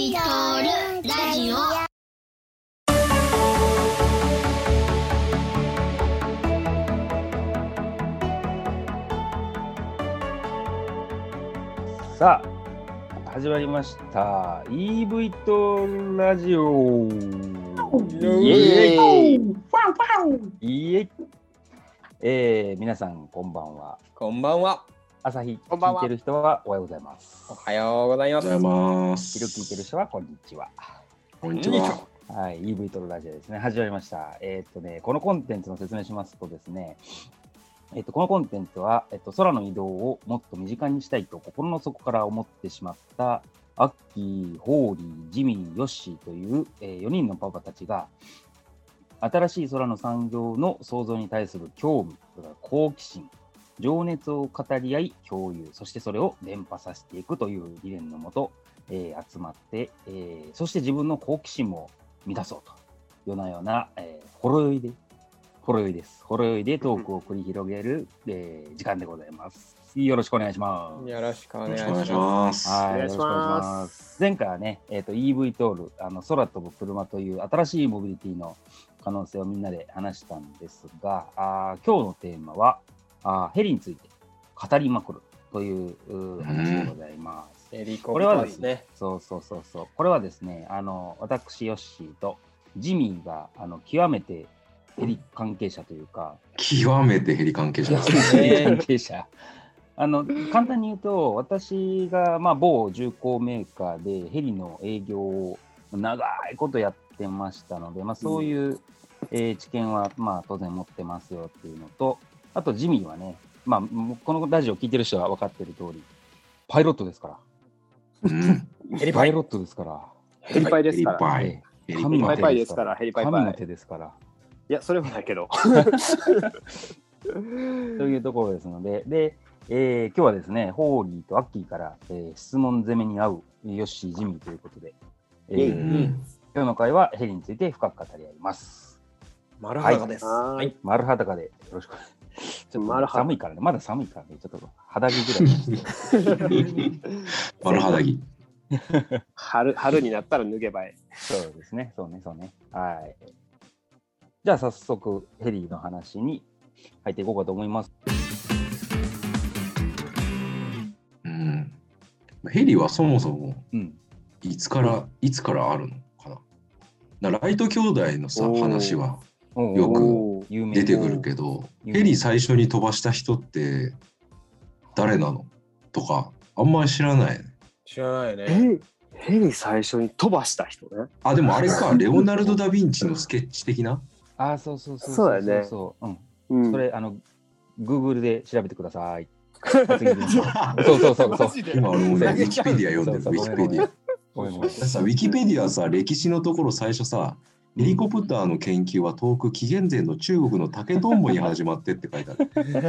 イトールラジオ。さあ始まりました。EV とラジオ。イエーイ。イエイ。えー、皆さんこんばんは。こんばんは。朝日聞いてる人はおはようございますおはようございます。おはようございます。昼聞いてる人はこんにちはこんにちは。はい、EV トルラジオですね。始まりました。えーっとね、このコンテンツの説明しますとですね、えっと、このコンテンツは、えっと、空の移動をもっと身近にしたいと心の底から思ってしまった、アッキー、ホーリー、ジミー、ヨッシーという、え4人のパパたちが、新しい空の産業の創造に対する興味、好奇心、情熱を語り合い、共有、そしてそれを伝播させていくという理念のもと、えー集まって、えーそして自分の好奇心も満たそうと、ようなような、えーほろ酔いで、ほろ酔いです。ほろ酔いでトークを繰り広げる、えー時間でございます。よろしくお願いします。よろしくおよ願いしろしくお願いしまます。はい、お願いしますよろしくお願いします。前回はね、えっ、と EV トール、あの空飛ぶ車という新しいモビリティの可能性をみんなで話したんですが、あー今日のテーマはあーヘリについて語りまくるという話でございます。す。ヘリコこプタれはですねーですね。、そうそうそうそう、これはですね、あの私、ヨッシーとジミーがあの極めてヘリ関係者というか、極めてヘリ関係者ですね。ヘリ関係者。あの簡単に言うと、私が、まあ、某重工メーカーでヘリの営業を長いことやってましたので、まあ、そういう、えー知見は、まあ、当然持ってますよっていうのと、あとジミーはね、まあ、このラジオ聞いてる人は分かってる通り、パイロットですから。うん。ヘリパイ。パイロットですから。ヘリパイですから。ヘリパイですからヘリパイパイ神の手ですから。いや、それはないけど。というところですので、で、えー今日はですね、ホーリーとアッキーから、えー質問攻めに合うヨッシー、ジミーということで、えー今日の会はヘリについて深く語り合います。丸裸です。ははいい。丸裸でよろしく。ちょっと丸裸寒いからね、まだ寒いからね、ちょっと肌着ぐらい。丸肌着。春春になったら脱げばえ。そうですね、そうね、そうね。はい。じゃあ早速、ヘリの話に入っていこうかと思います。うん。ヘリはそもそもうん。いつからいつからあるのかな。ライト兄弟のさ話はよく出てくるけど、うんヘリ最初に飛ばした人って誰なの？とかあんまり知らないね。知らないね。えヘリ最初に飛ばした人ね。あでもあれかレオナルド・ダ・ヴィンチのスケッチ的な？ああ、そうそうそうそうだよねそううん。うんそれ、あの、Google で調べてください。そうそうそうそう。今俺もねウそうィキペディア読んでるそうそうウィキペディア。さウィキペディアさ歴史のところ最初さヘリコプターの研究は遠く紀元前の中国の竹とんぼに始まってって書いてある。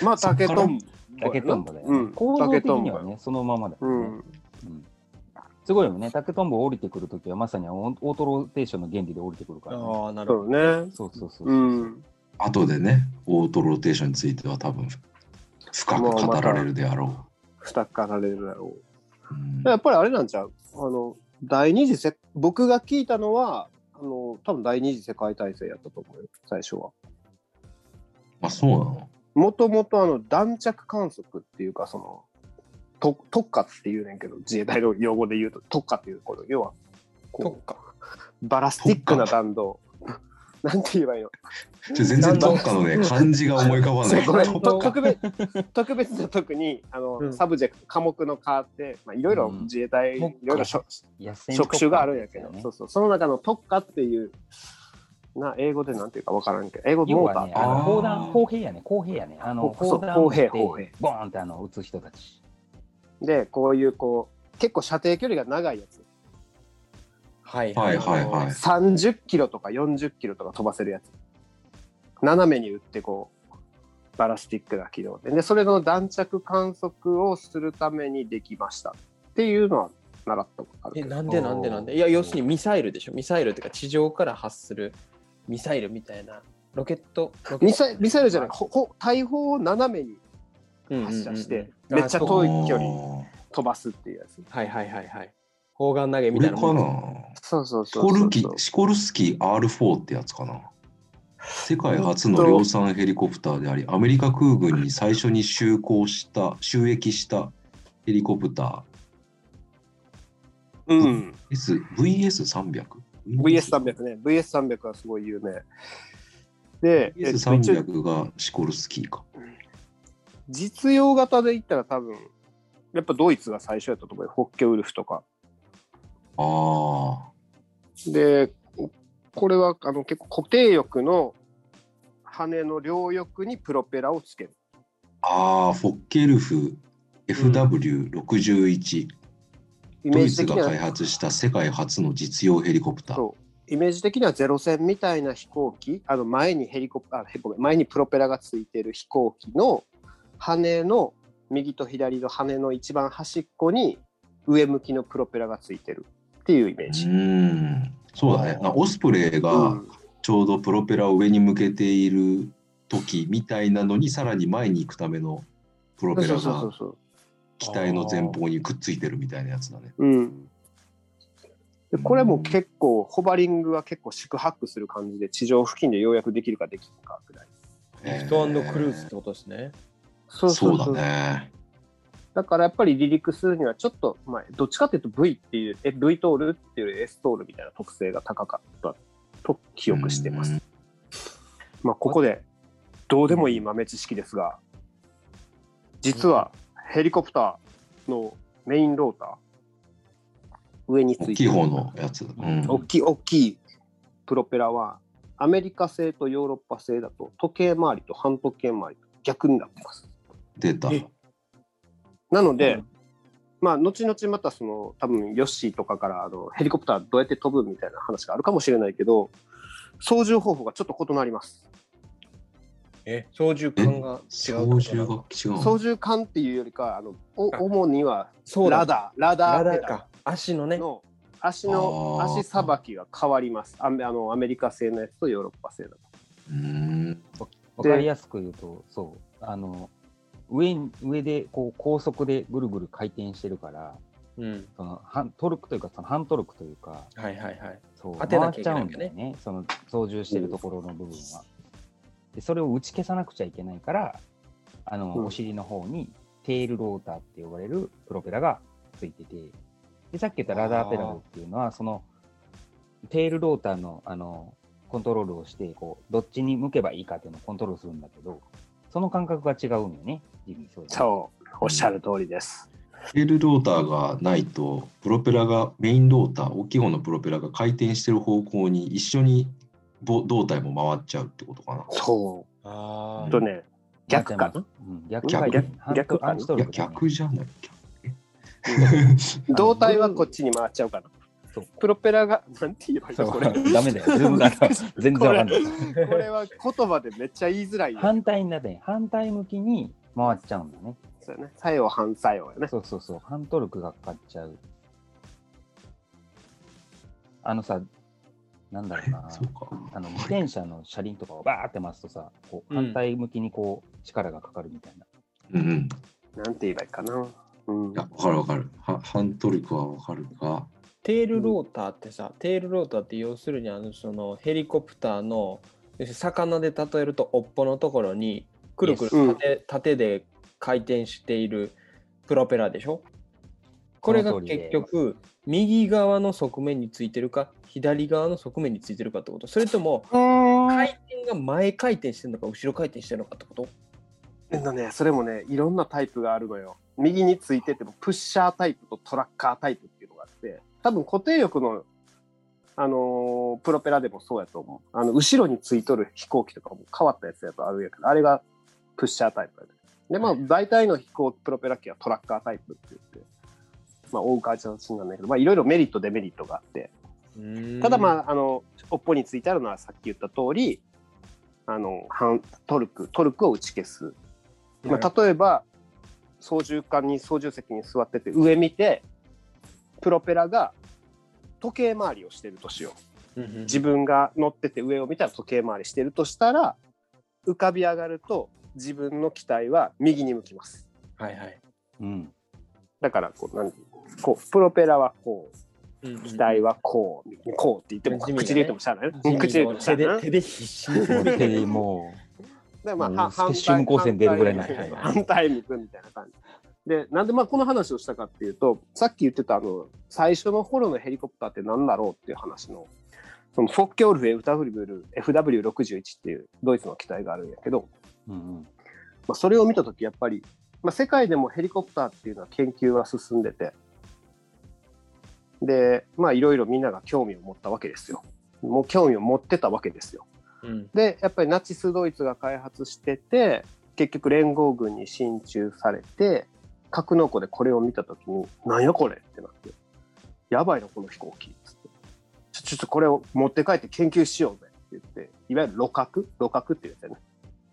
まあ、竹とんぼ。竹とんぼだよね。うん。構造的竹とんぼにはね、そのままだよね。うん。うんすごいよね。竹とんぼを降りてくるときはまさにオートローテーションの原理で降りてくるから、ね。ああ、なるほそうね。そうそうそうそう。うん。後でねオートローテーションについては多分深く語られるであろ二かられるだろう。うんう。やっぱりあれなんちゃう？あの、第二次世、僕が聞いたのは、あの、多分第二次世界大戦やったと思うよ、最初は。あそうなの？もともとあの、弾着観測っていうか、その、と特化っていうねんけど、自衛隊の用語で言うと、特化っていうこと、要は、ど。こ特化。う、バラスティックな弾道。なんて言えばいいの？ちょ全然特化のね漢字が思い浮かばない。ごめん特別特別な特にあの、うん。サブジェクト科目の科って、まあ、いろいろうん。自衛隊、い特化ろいろ職種があるんやけど、ね。そうそう。その中の特化っていうな英語でなんていうかわからんけど。英語モーターってあの砲弾、砲兵やね、砲兵やね。あの、砲弾砲兵砲兵。ボーンってあの撃つ人たち。でこういうこう結構射程距離が長いやつはいはい。はいはい30キロとか40キロとか飛ばせるやつ。斜めに打ってこうバラスティックな軌道で。でそれの弾着観測をするためにできましたっていうのは習ったことあるえ、けど。なんでなんでなんで？いや、要するにミサイルでしょ。ミサイルっていうか、地上から発するミサイルみたいな。ロケット。ット。ミサイミサイルじゃない。ほほ大砲を斜めにうんうんうんうん。発射してあめっちゃ遠い距離あ飛ばすっていうやつ。はいはいはいはい。砲丸投げみたいなもん。なそうそうシそうそうコルキシコルスキー R4 ってやつかな。世界初の量産ヘリコプターであり、アメリカ空軍に最初に就航した、収益したヘリコプタうん。ー。S、VS300? VS300 ね。VS300 はすごい有名。で、えっと一応 VS300 がシコルスキーか。実用型で言ったら多分、やっぱドイツが最初やったと思うよ。ホッケウルフとか。あで、これはあの結構固定翼の羽の両翼にプロペラをつける。あ。ああ、フォッケルフ FW61。イドイツが開発した世界初の実用ヘリコプター。イメージ的にはゼロ戦みたいな飛行機、あの前にヘリコプター、あごめん前にプロペラがついてる飛行機の羽の右と左の羽の一番端っこに上向きのプロペラがついてるっていうイメーうジ。ーん。そうだね。なオスプレイうがんちょうどプロペラを上に向けている時みたいなのにさらに前に行くためのプロペラが。機体の前方にくっついてるみたいなやつだね。うん。でこれも結構、ホバリングは結構宿泊する感じで、地上付近でようやくできるかできるかぐらい。えーリフトクルーズってことですね。そうそうだね。だからやっぱり離陸するにはちょっと、まあ、どっちかっていうと V っていう、え V トールっていう S トールみたいな特性が高かったと記憶してます。うんまあ、ここでどうでもいい豆知識ですが、実はヘリコプターのメインローター、上についてる大きい方のやつ。うん大きい大きいプロペラはアメリカ製とヨーロッパ製だと時計回りと半時計回りと逆になってます。出た。えなので、まあ後々またその多分ヨッシーとかからあのヘリコプターどうやって飛ぶみたいな話があるかもしれないけど操縦方法がちょっと異なります。え、操縦感が違う操縦が違うの？操縦桿っていうよりかあのおあ主にはラダーラダーラダーか。足のねル。の足の足さばきが変わりますアメあのアメリカ製のやつとヨーロッパ製だと。うーん。わかりやすく言うと、そう、あの、上に上でこう高速でぐるぐる回転してるから、うん。その半トルクというか、その半トルクというか、はいはいはい。そう当てなきゃいけ回っちゃないんだよね、その操縦してるところの部分は。でそれを打ち消さなくちゃいけないから、あの、うんお尻の方にテールローターって呼ばれるプロペラがついてて、でさっき言ったラダーペダルっていうのは、そのテールローターのあのコントロールをしてこう、どっちに向けばいいかっていうのをコントロールするんだけど、その感覚が違うんよね、そうそうおっしゃる通りです。テールローターがないと、プロペラが、メインローター、大きい方のプロペラが回転してる方向に一緒にぼ胴体も回っちゃうってことかな。そあう。とね逆か？な。うん、逆逆逆か？なアンチトいや、ルクだね逆じゃない。胴体はこっちに回っちゃうかな。そうプロペラが、なんて言えばいいの？これ。ダメだよ。ズームだから全然わかんない。これは言葉でめっちゃ言いづらいよ。反対になって、反対向きに回っちゃうんだね。そうね。作用反作用よね。そうそうそう。反トルクがかかっちゃう。あのさ、なんだろうな。そうか。あの自転車の車輪とかをバーって回すとさ、こううん反対向きにこう力がかかるみたいな。うんうん。なんて言えばいいかな。うんいや、わかるわかる。は半トルクはわかるが、テールローターってさ、テールローターって要するにあのそのヘリコプターの魚で例えると尾っぽのところにくるくる縦,、縦で回転しているプロペラでしょ？これが結局右側の側面についてるか左側の側面についてるかってこと。それとも回転が前回転してるのか後ろ回転してるのかってこと？えっとね、それもね、いろんなタイプがあるのよ。右についてても、プッシャータイプとトラッカータイプっていうのがあって、多分固定翼の、あのープロペラでもそうやと思う。あの、後ろについとる飛行機とかも変わったやつやとあるんやけど、あれがプッシャータイプやで。で、まあ、大体の飛行プロペラ機はトラッカータイプって言って、まあ、追う形なんだけど、まあ、いろいろメリット、デメリットがあって、ただまあ、あの、尾っぽについてあるのはさっき言った通り、あの、反トルク、トルクを打ち消す。まあ、例えば、操縦桿に操縦席に座ってて、上見て、プロペラが時計回りをしてるとしよう。自分が乗ってて上を見たら時計回りしてるとしたら、浮かび上がると自分の機体は右に向きます。はいはい。うん。だからこう、なんこう、プロペラはこう、機体はこう、こうって言っても、口で言ってもしゃあない口で言ってもしゃあないね。手で必死に手でもでまあ、はもう決勝無光線出るぐらいにな反対に行くみたいな感じ。で、なんでまあこの話をしたかっていうと、さっき言ってたあの、最初の頃のヘリコプターって何だろうっていう話の、そのフォッケオルフ FW FW61 っていうドイツの機体があるんやけど、う、うんうん、まあ、それを見たときやっぱり、まあ、世界でもヘリコプターっていうのは研究が進んでて、で、まあいろいろみんなが興味を持ったわけですよ。もう興味を持ってたわけですよ。うんで、やっぱりナチスドイツが開発してて、結局連合軍に進駐されて、格納庫でこれを見たときに、なんやこれってなって、やばいな、この飛行機。つってちょ、ちょっとこれを持って帰って研究しようぜって言って、いわゆる露角露角って言うんですよね。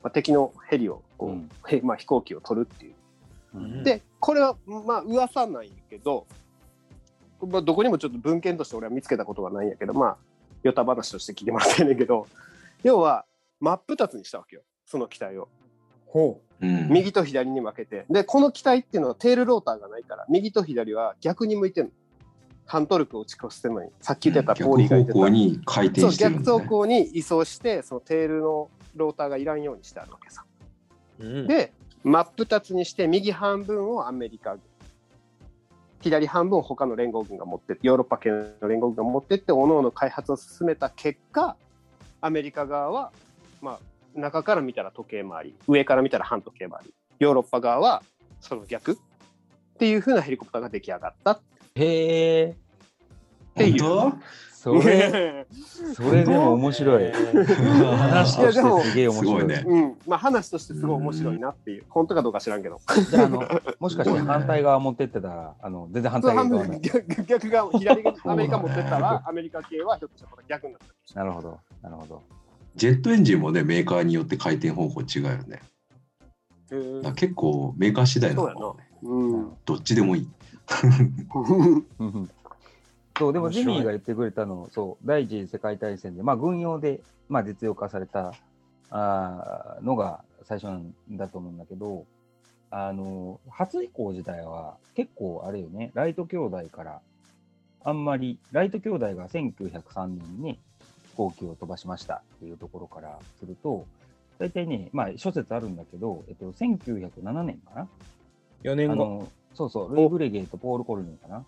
まあ、敵のヘリをこう、うんへまあ、飛行機を取るっていう。うんで、これは、まあ、噂なんやけど、まあ、どこにもちょっと文献として俺は見つけたことがないんやけど、まあ、ヨタ話として聞いてもらってんねんけど、要は、真っ二つにしたわけよ。その機体を。ほうん右と左に分けて。で、この機体っていうのはテールローターがないから、右と左は逆に向いてるの。反トルクを打ち越してるのに、さっき言ってたポーリーが言ってた。逆方向に回転そう、してるん逆だね。走行に移送して、そのテールのローターがいらんようにしてあるわけさ。う。うん、で、真っ二つにして、右半分をアメリカ軍、左半分を他の連合軍が持ってヨーロッパ系の連合軍が持ってって、各々開発を進めた結果、アメリカ側は、まあ、中から見たら時計回り、上から見たら半時計回り、ヨーロッパ側はその逆っていう風なヘリコプターが出来上がったへえ、ていそれ、それでも面白い。えー話としてすげえ面白い。すごいねうん、まあ話としてすごい面白いなっていう、本当かどうか知らんけど。じゃあ、あの、もしかして反対側持ってってたら、あの、全然反対側逆逆側、左側アメリカ持ってったら、アメリカ系はひょっとしたらまた逆になったなるほど、なるほど。ジェットエンジンもね、メーカーによって回転方向違うよね。結構メーカー次第なのかもね。うん。どっちでもいい。そう、でも面白いジミーが言ってくれたの、そう、第一次世界大戦で、まあ、軍用で、まあ、実用化されたあのが最初なん。だと思うん。だけど、あの、初以降自体は結構あれよね、ライト兄弟から、あん。まり、ライト兄弟が1903年に、飛行機を飛ばしましたっていうところからすると、大体ね、まあ諸説あるん。だけど、えっと、1907年かな4年後。そうそう、ルイ・ブレゲーとポール・コルネかな。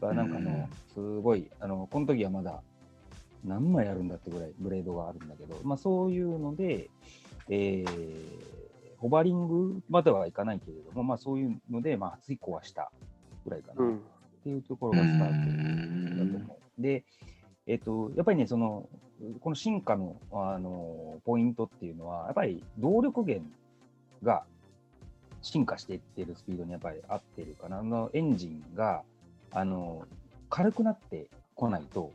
が、なんかの、すごい、あの、この時はまだ何枚あるんだってぐらいブレードがあるんだけど、まあそういうので、えー、ホバリングまではいかないけれども、まあそういうので、まあ初以降はしたぐらいかな、っうん。ていうところがスタートだと思う。で、えっ、と、やっぱりね、その、この進化の、あの、ポイントっていうのは、やっぱり動力源が進化していってるスピードにやっぱり合ってるかな。あの、エンジンが、あの、軽くなってこないと、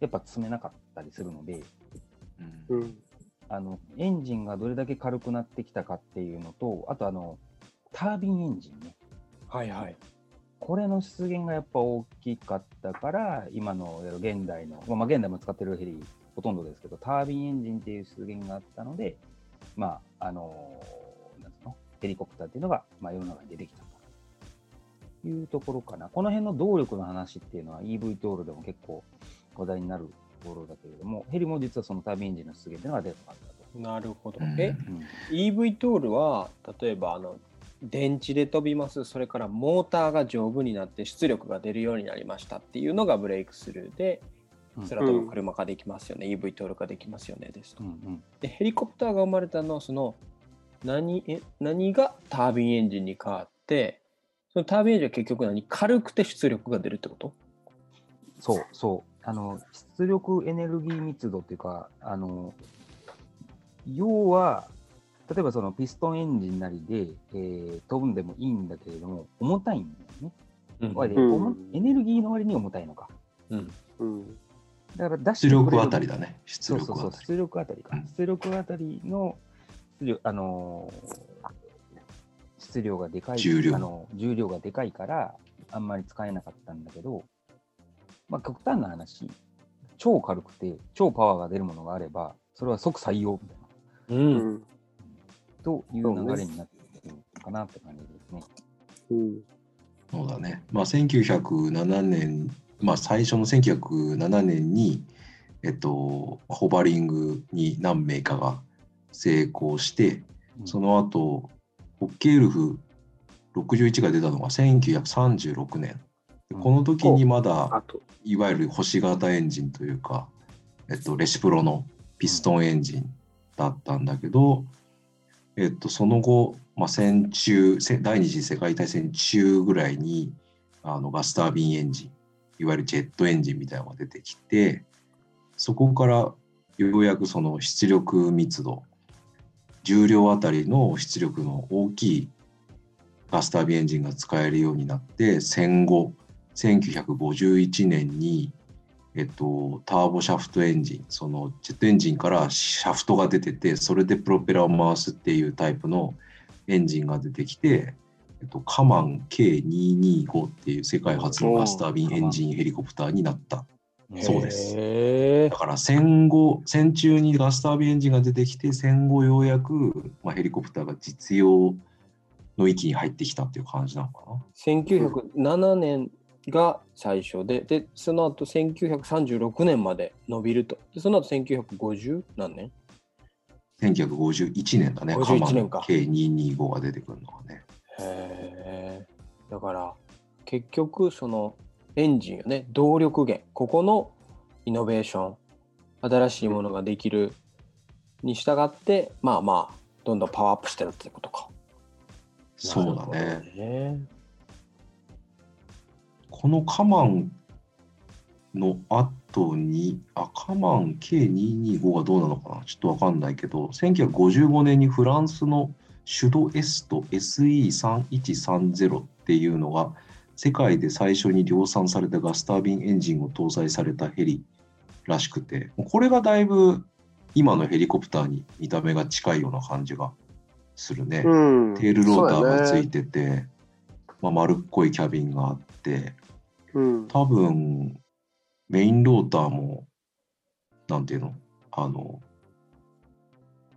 やっぱ積めなかったりするので、うんうん。あの、エンジンがどれだけ軽くなってきたかっていうのと、あとあの、タービンエンジンね。はいはい。これの出現がやっぱ大きかったから、今の現代の、まあ、現代も使ってるヘリほとんどですけど、タービンエンジンっていう出現があったので、まあ、あのなんつうの、ヘリコプターっていうのが、まあ、世の中に出てきたというところかな。この辺の動力の話っていうのは EV トールでも結構話題になるところだけれども、ヘリも実はそのタービンエンジンの出現っていうのが出たかったと。なるほど。うん。え、うん。EV トールは例えばあの電池で飛びます。それからモーターが丈夫になって出力が出るようになりましたっていうのがブレイクスルーでうん。空飛ぶ車ができますよね、EV トールができますよね。ですと。うんうん。でヘリコプターが生まれたのはその何え何がタービンエンジンに変わってそのタービンエンジンは結局何？軽くて出力が出るってこと？そうそう。あの、出力エネルギー密度っていうか、あの、要は、例えばそのピストンエンジンなりで、えー飛ぶんでもいいんだけれども、重たいんだよね。うんうん重エネルギーの割に重たいのか。うんうん。だから出力あたりだね。出そうそうそう、力あたり。出力あたりかうん。出力あたりの出力、あのー質量がでかい、重量あの重量がでかいから、あんまり使えなかったんだけど、まあ、極端な話、超軽くて、超パワーが出るものがあれば、それは即採用みたいな、ううんん。という流れになってるのかなって感じですね。うん。そうだね。まあ、1907年まあ、最初の1907年に、えっと、ホバリングに何名かが成功して、その後、ホッケールフ61が出たのが1936年。でこの時にまだ、いわゆる星型エンジンというか、えっと、レシプロのピストンエンジンだったんだけど、えっと、その後、まあ、戦中、せ第二次世界大戦中ぐらいにあのガスタービンエンジン、いわゆるジェットエンジンみたいなのが出てきて、そこからようやくその出力密度、重量あたりの出力の大きいガスタービンエンジンが使えるようになって、戦後、1951年に、えっと、ターボシャフトエンジン、そのジェットエンジンからシャフトが出てて、それでプロペラを回すっていうタイプのエンジンが出てきて、えっと、カマン K225 っていう世界初のガスタービンエンジンヘリコプターになった。そうですへだから戦後、戦中にガスタービンエンジンが出てきて、戦後ようやく、まあ、ヘリコプターが実用の域に入ってきたっていう感じなのかな。1907年が最初で、で、その後1936年まで伸びると。で、その後1950何年？1951年だね、51年かカマン K225 が出てくるのがね。へえ。だから、結局、そのエンジンよね、動力源、ここのイノベーション、新しいものができるに従って、まあまあ、どんどんパワーアップしてるってことか。そうだね。ね。このカマンの後に、あ、カマン K225 がどうなのかなちょっとわかんないけど、1955年にフランスのシュドエスト SE3130 っていうのが世界で最初に量産されたガスタービンエンジンを搭載されたヘリらしくて、これがだいぶ今のヘリコプターに見た目が近いような感じがするね。うん。テールローターがついて。てて、まあ、丸っこいキャビンがあって、うん。多分メインローターも、なんていうの、あの、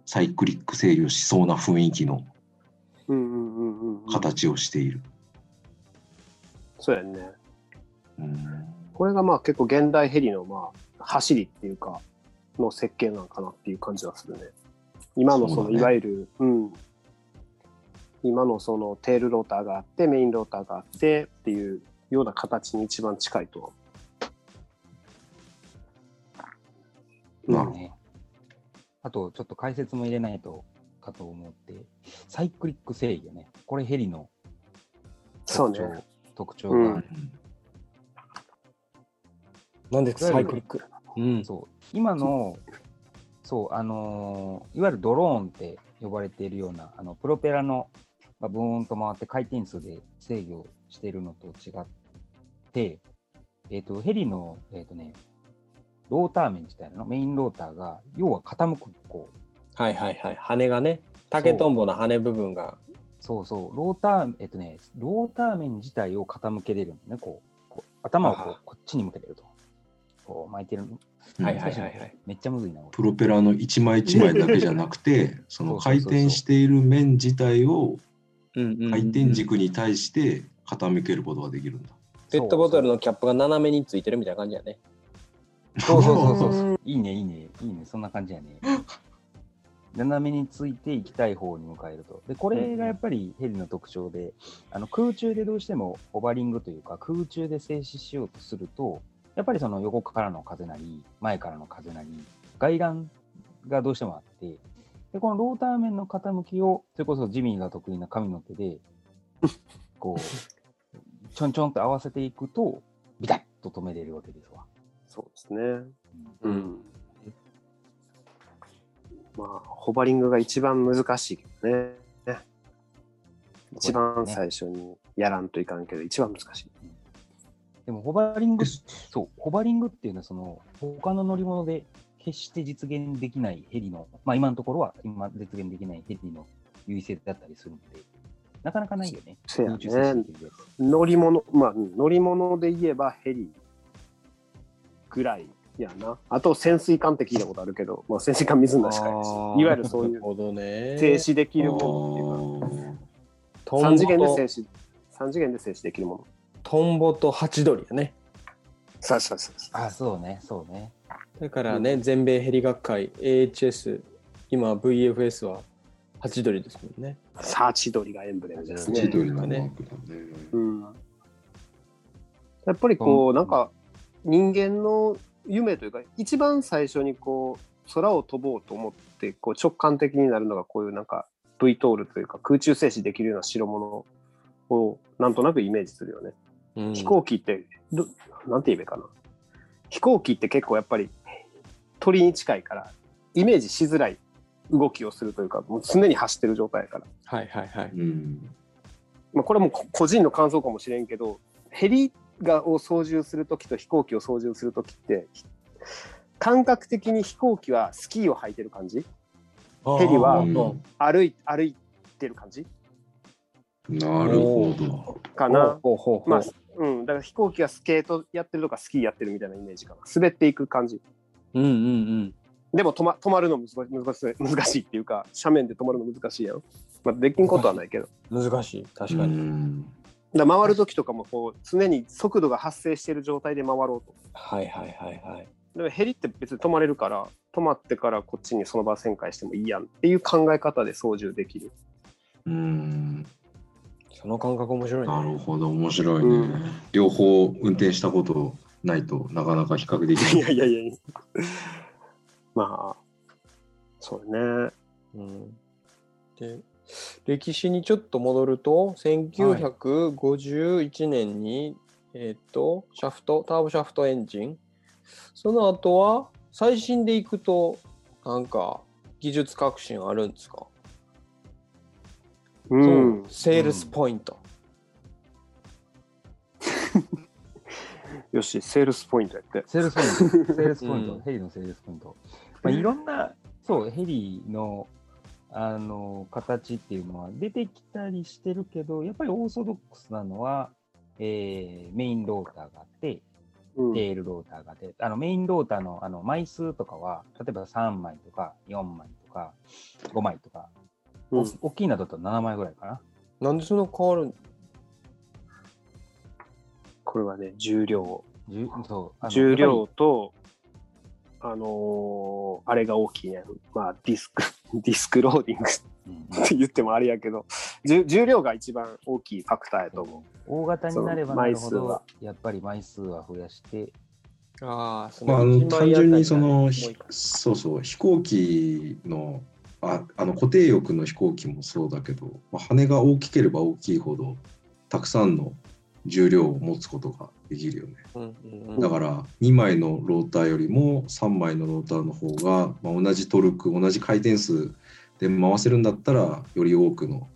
サイクリック制御しそうな雰囲気の。形をしている。そうやね。うんこれがまあ結構現代ヘリのまあ走りっていうか、の設計なのかなっていう感じはするね。今のそのいわゆる、うん。今のそのテールローターがあって、メインローターがあってっていうような形に一番近いとは思う。なるほどね。あと、ちょっと解説も入れないとかと思って、サイクリック制御ね。これヘリのそうね。特徴がある。なんですか、サイクリック。うん。そう今の、そう、あのーいわゆるドローンって呼ばれているような、あのプロペラのがブーンと回って回転数で制御しているのと違って、えっ、と、ヘリの、えっ、とね、ローター面自体のメインローターが、要は傾く、こう、はいはいはい。羽がね、竹とんぼの羽部分が。そうそう、ローター、えっ、とね、ローター面自体を傾けれるんだね、こう、こう頭をこあうこっちに向けてると。こう巻いてる。うんはいはいはいはい。めっちゃむずいな。プロペラの一枚一枚だけじゃなくて、その回転している面自体を回転軸に対して傾けることができるんだ。ペットボトルのキャップが斜めについてるみたいな感じやね。そうそうそうそうそう。いいね、いいね、いいね、そんな感じやね。斜めについて行きたい方に向かえると。で、これがやっぱりヘリの特徴で、あの空中でどうしてもホバリングというか、空中で静止しようとすると、やっぱりその横からの風なり、前からの風なり、外乱がどうしてもあって、で、このローター面の傾きを、それこそジミーが得意な神の手で、こう、ちょんちょんと合わせていくと、ビタッと止めれるわけですわ。そうですね。うんうん。まあ、ホバリングが一番難しいけどね。一番最初にやらんといかんけど、一番難しい。でもホバリング、そう、ホバリングっていうのは、その、他の乗り物で決して実現できないヘリの、まあ今のところは今実現できないヘリの優位性だったりするので、なかなかないよね。そうやね乗り物、まあ、うん乗り物で言えばヘリぐらいやな。あと潜水艦って聞いたことあるけど、まあ潜水艦水の中しかないし、いわゆるそういうなるほどね。静止できるものっていうか、トンボ3次元でと静止、三次元で静止できるもの。トンボとハチドリやね。そうそうそうそあ、そうね、そうね。だからね、全米ヘリ学会 AHS 今 VFS はハチドリですもんね。う。サーチ鳥がエンブレムですね。千鳥のマークだね。うん。やっぱりこう、なんか人間の夢というか、一番最初にこう、空を飛ぼうと思って、こう直感的になるのがこういうなんか V トールというか空中静止できるような代物をなんとなくイメージするよね。うん飛行機ってど、なんて言えばいいかな。飛行機って結構やっぱり鳥に近いから、イメージしづらい動きをするというか、もう常に走ってる状態やから。はいはいはい。うん。まあ、これはも個人の感想かもしれんけど、ヘリがを操縦するときと飛行機を操縦するときって、感覚的に飛行機はスキーを履いてる感じ？ヘリはうん歩い歩いてる感じ？なるほど。かな？まあ、うん、だから飛行機はスケートやってるとかスキーやってるみたいなイメージかな。滑っていく感じ。うんうんうん。でも止ま止まるの難し難しい難しいっていうか、斜面で止まるの難しいやん。まあ、できんことはないけど。難しい。確かうに。んだ回る時とかもこう常に速度が発生している状態で回ろうと。はいはいはいはい。でもヘリって別に止まれるから、止まってからこっちにその場旋回してもいいやんっていう考え方で操縦できる。うん。その感覚面白いね。なるほど、面白いね。うん両方運転したことないとなかなか比較できない い。やいやいやいや。まあ、そうね。うん、で歴史にちょっと戻ると1951年に、えっ、とシャフトターボシャフトエンジン。その後は最新でいくとなんか技術革新あるんですか、うん。そうセールスポイント、よし、セールスポイントやって。セールスポイント、セールスポイント、うん。ヘリのセールスポイント。まあ、いろんな、そう、ヘリの、あの、形っていうのは出てきたりしてるけど、やっぱりオーソドックスなのは、えーメインローターがあって、うんテールローターがあって、あの、メインローターの、あの、枚数とかは、例えば3枚とか、4枚とか、5枚とか、うんお大きいのだと7枚ぐらいかな。なんでそんな変わるん？これはね、重量。じゅそうあの重量と、あのーあれが大きいね。まあ、ディスク、ディスクローディング。やって言ってもあれやけど、重重量が一番大きいファクターやと思大型になればなるほ枚数は。ど、やっぱり枚数は増やして、ああそまあ、あの単純にそのそうそう飛行機のああの固定翼の飛行機もそうだけど、まあ、羽が大きければ大きいほどたくさんの重量を持つことができるよね。うんうんうん。だから2枚のローターよりも3枚のローターの方が、まあ、同じトルク同じ回転数で回せるんだったらより多くの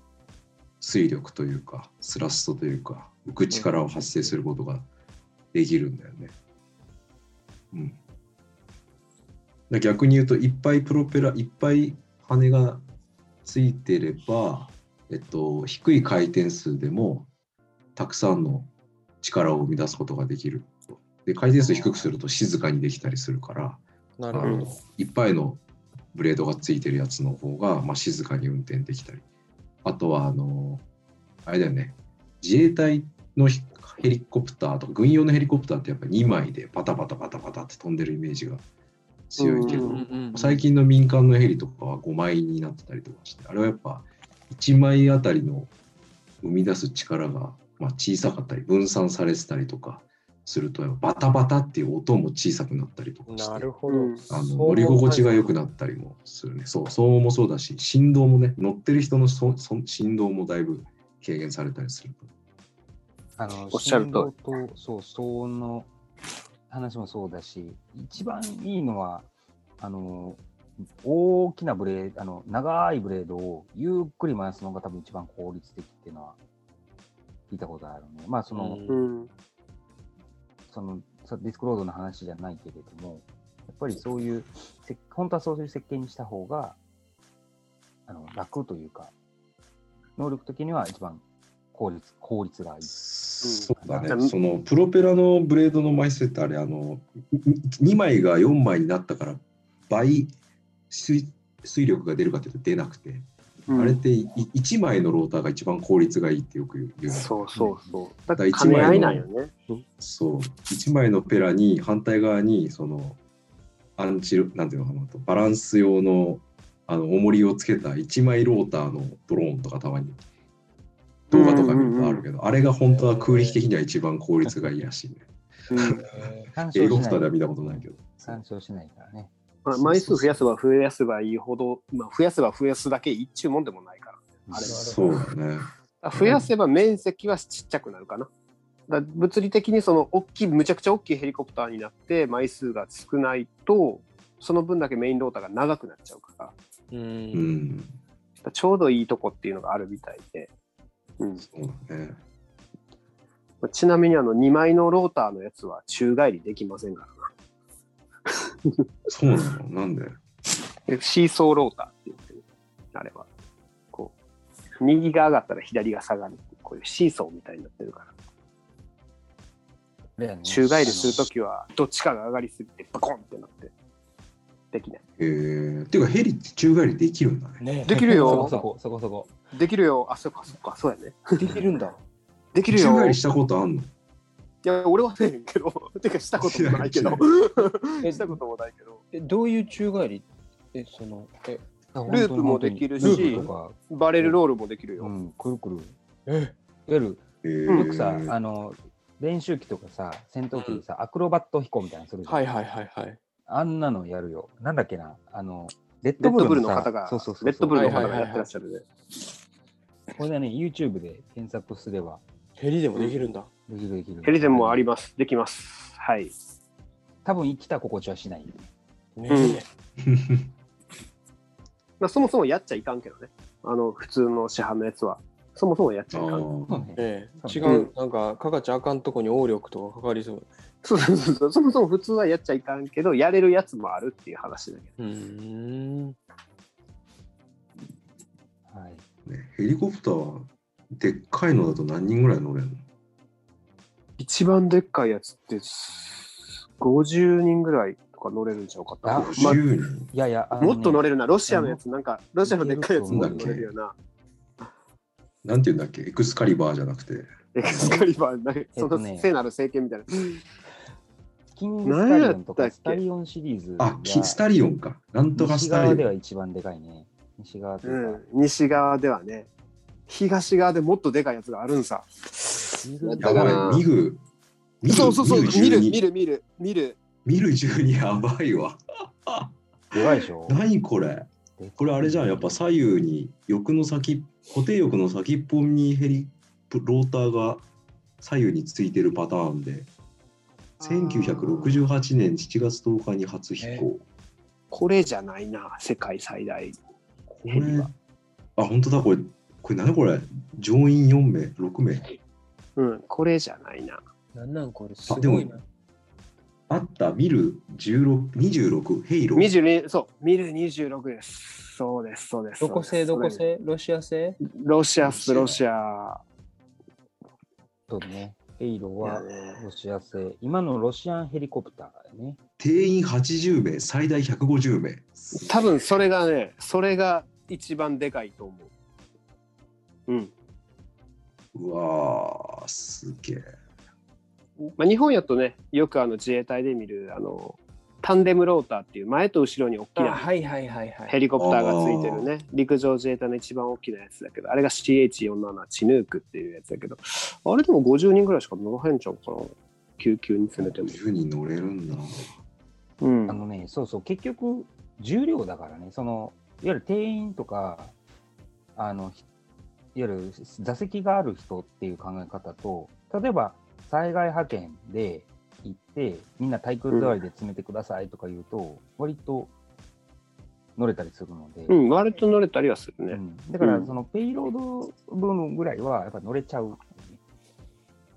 推力というかスラストというか浮く力を発生することができるんだよね。うん、だ逆に言うといっぱいプロペラいっぱい羽がついてれば、えっと、低い回転数でもたくさんの力を生み出すことができる。で回転数低くすると静かにできたりするからなるほど。あのいっぱいのブレードがついてるやつの方が、まあ、静かに運転できたり。あとはあのあれだよね。自衛隊のひヘリコプターとか軍用のヘリコプターってやっぱ2枚でパタパタパタパタって飛んでるイメージが強いけど、最近の民間のヘリとかは5枚になってたりとかしてあれはやっぱ1枚あたりの生み出す力がまあ小さかったり分散されてたりとかするとバタバタっていう音も小さくなったりとかしてなるほど、うん。あの乗り心地が良くなったりもするね。そう騒音もそうだし振動もね乗ってる人のそそ振動もだいぶ軽減されたりするあの、おっしゃると振動と、そう、騒音の話もそうだし、一番いいのは、あの、大きなブレード、あの、長いブレードをゆっくり回すのが多分一番効率的っていうのは聞いたことあるね。まあ、その、うんうん。その、さディスクロードの話じゃないけれども、やっぱりそういう、せ本当はそういう設計にした方が、あの、楽というか、能力的には一番効率、効率がいい。そうだうんねそのプロペラのブレードの枚数ってあれあの2枚が4枚になったから倍水水力が出るかというと出なくてうんあれってい1枚のローターが一番効率がいいってよく言う言うのそうそうそう。だだって兼ね合いなんよね。そう1枚のペラに反対側にそのアンチなんていうのかなバランス用のあの重りをつけた1枚ローターのドローンとかたまに動画とか見るとあるけど、あれが本当は空力的には一番効率がいいらしいね。うん干英語。スタでは見たことないけど。干渉しないからね。まあ、枚数増やせば増やせばいいほど、まあ、増やせば増やすだけ一注もんでもないから。あれはそうだね。増やせば面積はちっちゃくなるかな。だ物理的にその大きい、むちゃくちゃ大きいヘリコプターになって枚数が少ないと、その分だけメインローターが長くなっちゃうから、う。うんちょうどいいとこっていうのがあるみたいで。うん、そうだね。まあちなみにあの2枚のローターのやつは宙返りできませんから そうなのなんで？シーソーローターって言ってる、あれは。こう、右が上がったら左が下がるこういうシーソーみたいになってるから。ね宙返りするときはどっちかが上がりすぎてバコンってなってできない。えー、っていうかヘリって宙返りできるんだね。ねできるよそこそこ、そこそこ。できるよ。あ、そっかそっか、そうやね。できるんだ。できるよ。い宙返りしたことあんの？や、俺はせえけど、てかしたこともないけど。え したこともないけど。え、どういう宙返り？え、その、え、ループもできるしループとか、バレルロールもできるよ。うん、くるくる。え、いわゆる、えー、よくさ、あの、練習機とかさ、戦闘機でさ、アクロバット飛行みたいなのするじゃん。はいはいはいはい。あんなのやるよ。なんだっけな、あの、レッドブルさの方が、そうそうそう。レッドブルの方はいはいはいはいがやってらっしゃるね。これでね、YouTube で検索すれば、ヘリでもできるんだ。できるできる。ヘリゼンもあります。できます。はい。多分生きた心地はしない。ね まあ、そもそもやっちゃいかんけどね。あの、普通の市販のやつは。そもそもやっちあゃいかん。ええ、違そうう、なんか、かかっちゃあかんとこに応力とかかかりそう。そうそうそうそう。そもそも普通はやっちゃいかんけど、やれるやつもあるっていう話だけど。うーん。はい。ね、ヘリコプターはでっかいのだと何人ぐらい乗れるの？一番でっかいやつって、50人ぐらいとか乗れるんちゃうかあな。?10 人、いやいや、ねもっと乗れるな。ロシアのやつ、なんか、ロシアのでっかいやつも乗れるよな。なんていうんだっけ？エクスカリバーじゃなくて。エクスカリバー、なんかその聖なる聖剣みたいな。キングスタリオンとか何やったっけスタリオンシリーズあ、キスタリオンか。なんとか西スタリオン。側では一番でかいね。西側とう。ん、西側ではね、東側でもっとでかいやつがあるんさ。ミグだからやばい、ミグ。ミグそうそうそう、ミグ見る、12見る、見る、見る。ミル12やばいわ。でかいでしょ。何これ。これあれじゃん、やっぱ左右に翼の先、固定翼の先っぽにヘリ、ローターが左右についてるパターンで、1968年7月10日に初飛行。これじゃないな、世界最大。これ、あ、本当だ、これ、これ何これ？乗員4名、6名？うん、これじゃないな。なんなんこれ、すあでもごいな。あった、ミル16、26、ヘイロー。22、そう、ミル26です。そうです、そうです。どこ製どこ製ロシア製ロシアっす、ロシア。そうね。ヘイローはロシア製。今のロシアンヘリコプターだよね。定員80名、最大150名。多分それがね、それが一番でかいと思う。うん。うわー、すげえ。まあ、日本やとね、よくあの自衛隊で見る、あの、タンデムローターっていう前と後ろに大きあ、なはいはいはいはい。ヘリコプターがついてるね、陸上自衛隊の一番大きなやつだけど、あれが CH47 チヌークっていうやつだけど、あれでも50人ぐらいしか乗らへんちゃうかな？救急に詰めても。10人乗れるんだ。うんあ。のね、そうそう、結局、重量だからね、その、いわゆる定員とか、あの、ゆる座席がある人っていう考え方と、例えば、災害派遣で行って、みんな体育座りで詰めてくださいとか言うと、割と乗れたりするので、うん、割と乗れたりはするね。うんだから、うんそのペイロード分ぐらいは、やっぱ乗れちゃう。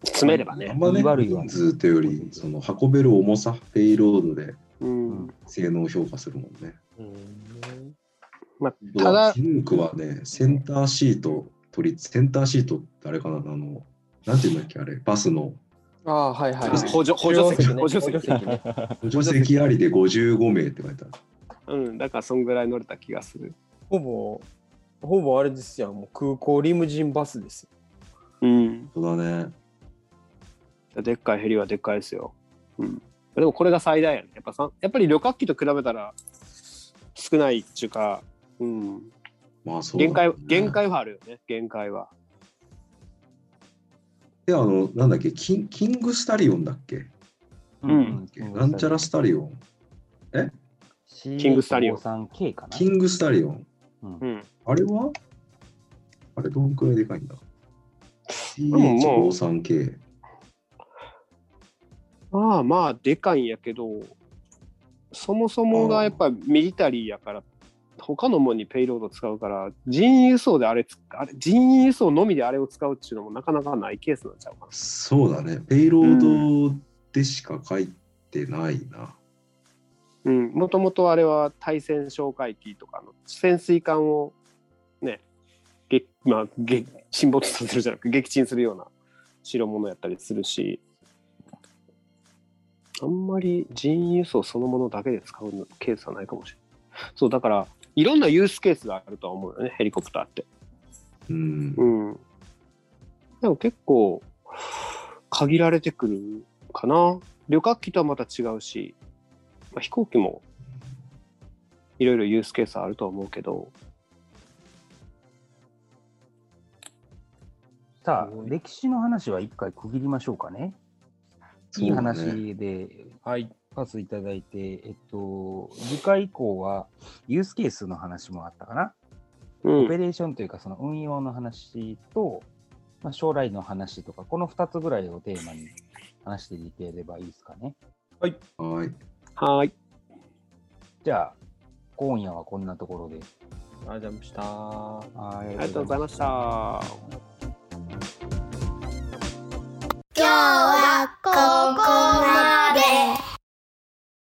詰めればね。あんまね、人数というより、その運べる重さ、ペイロードでうん。性能を評価するもんね。うんまあ、ただチ、ヌークはね、センターシート取り、センターシートってあれかな、あの、なんていうんだっけ、あれ、バスのああ、はいはいはい。補助補助席ね補助席ね。補助席 ありで55名って書いてある。うん、だからそんぐらい乗れた気がする。ほぼほぼあれですよ。もう空港リムジンバスですよ。うん。そうだね。でっかいヘリはでっかいですよ。うん。でもこれが最大やね。やっぱさ、やっぱり旅客機と比べたら少ないっていうか、うん。まあそうだね限界、限界はあるよね。限界は。で、あの、なんだっけ、キンキングスタリオンだっけ？うんなんちゃらスタリオン。キングスタリオン CH53K かな。キングスタリオン。あれは？あれどんくらいでかいんだ？ももう ?CH53K。まあまあ、でかいんやけど、そもそもがやっぱミリタリーやから、他のものにペイロード使うから、人員輸送であれつ、あれ人員輸送のみであれを使うっていうのもなかなかないケースなんちゃうかな。そうだね。ペイロードでしか書いてないな。うん、もともとあれは対戦哨戒機とかの潜水艦をね、げまあ、げ沈没させるじゃなくて撃沈するような代物やったりするし、あんまり人員輸送そのものだけで使うケースはないかもしれない。そう、だから、いろんなユースケースがあるとは思うよね、ヘリコプターって。うん。うん。でも結構、限られてくるかな。旅客機とはまた違うし、まあ、飛行機もいろいろユースケースあるとは思うけど、さあ、歴史の話は一回区切りましょうかね。いい話ではい。パスいただいて、えっと、次回以降はユースケースの話もあったかな。うん、オペレーションというか、その運用の話と、まあ、将来の話とか、この2つぐらいをテーマに話していければいいですかね。はい。はーい。じゃあ、今夜はこんなところで。ありがとうございました。あありがとうございました。今日はここまで。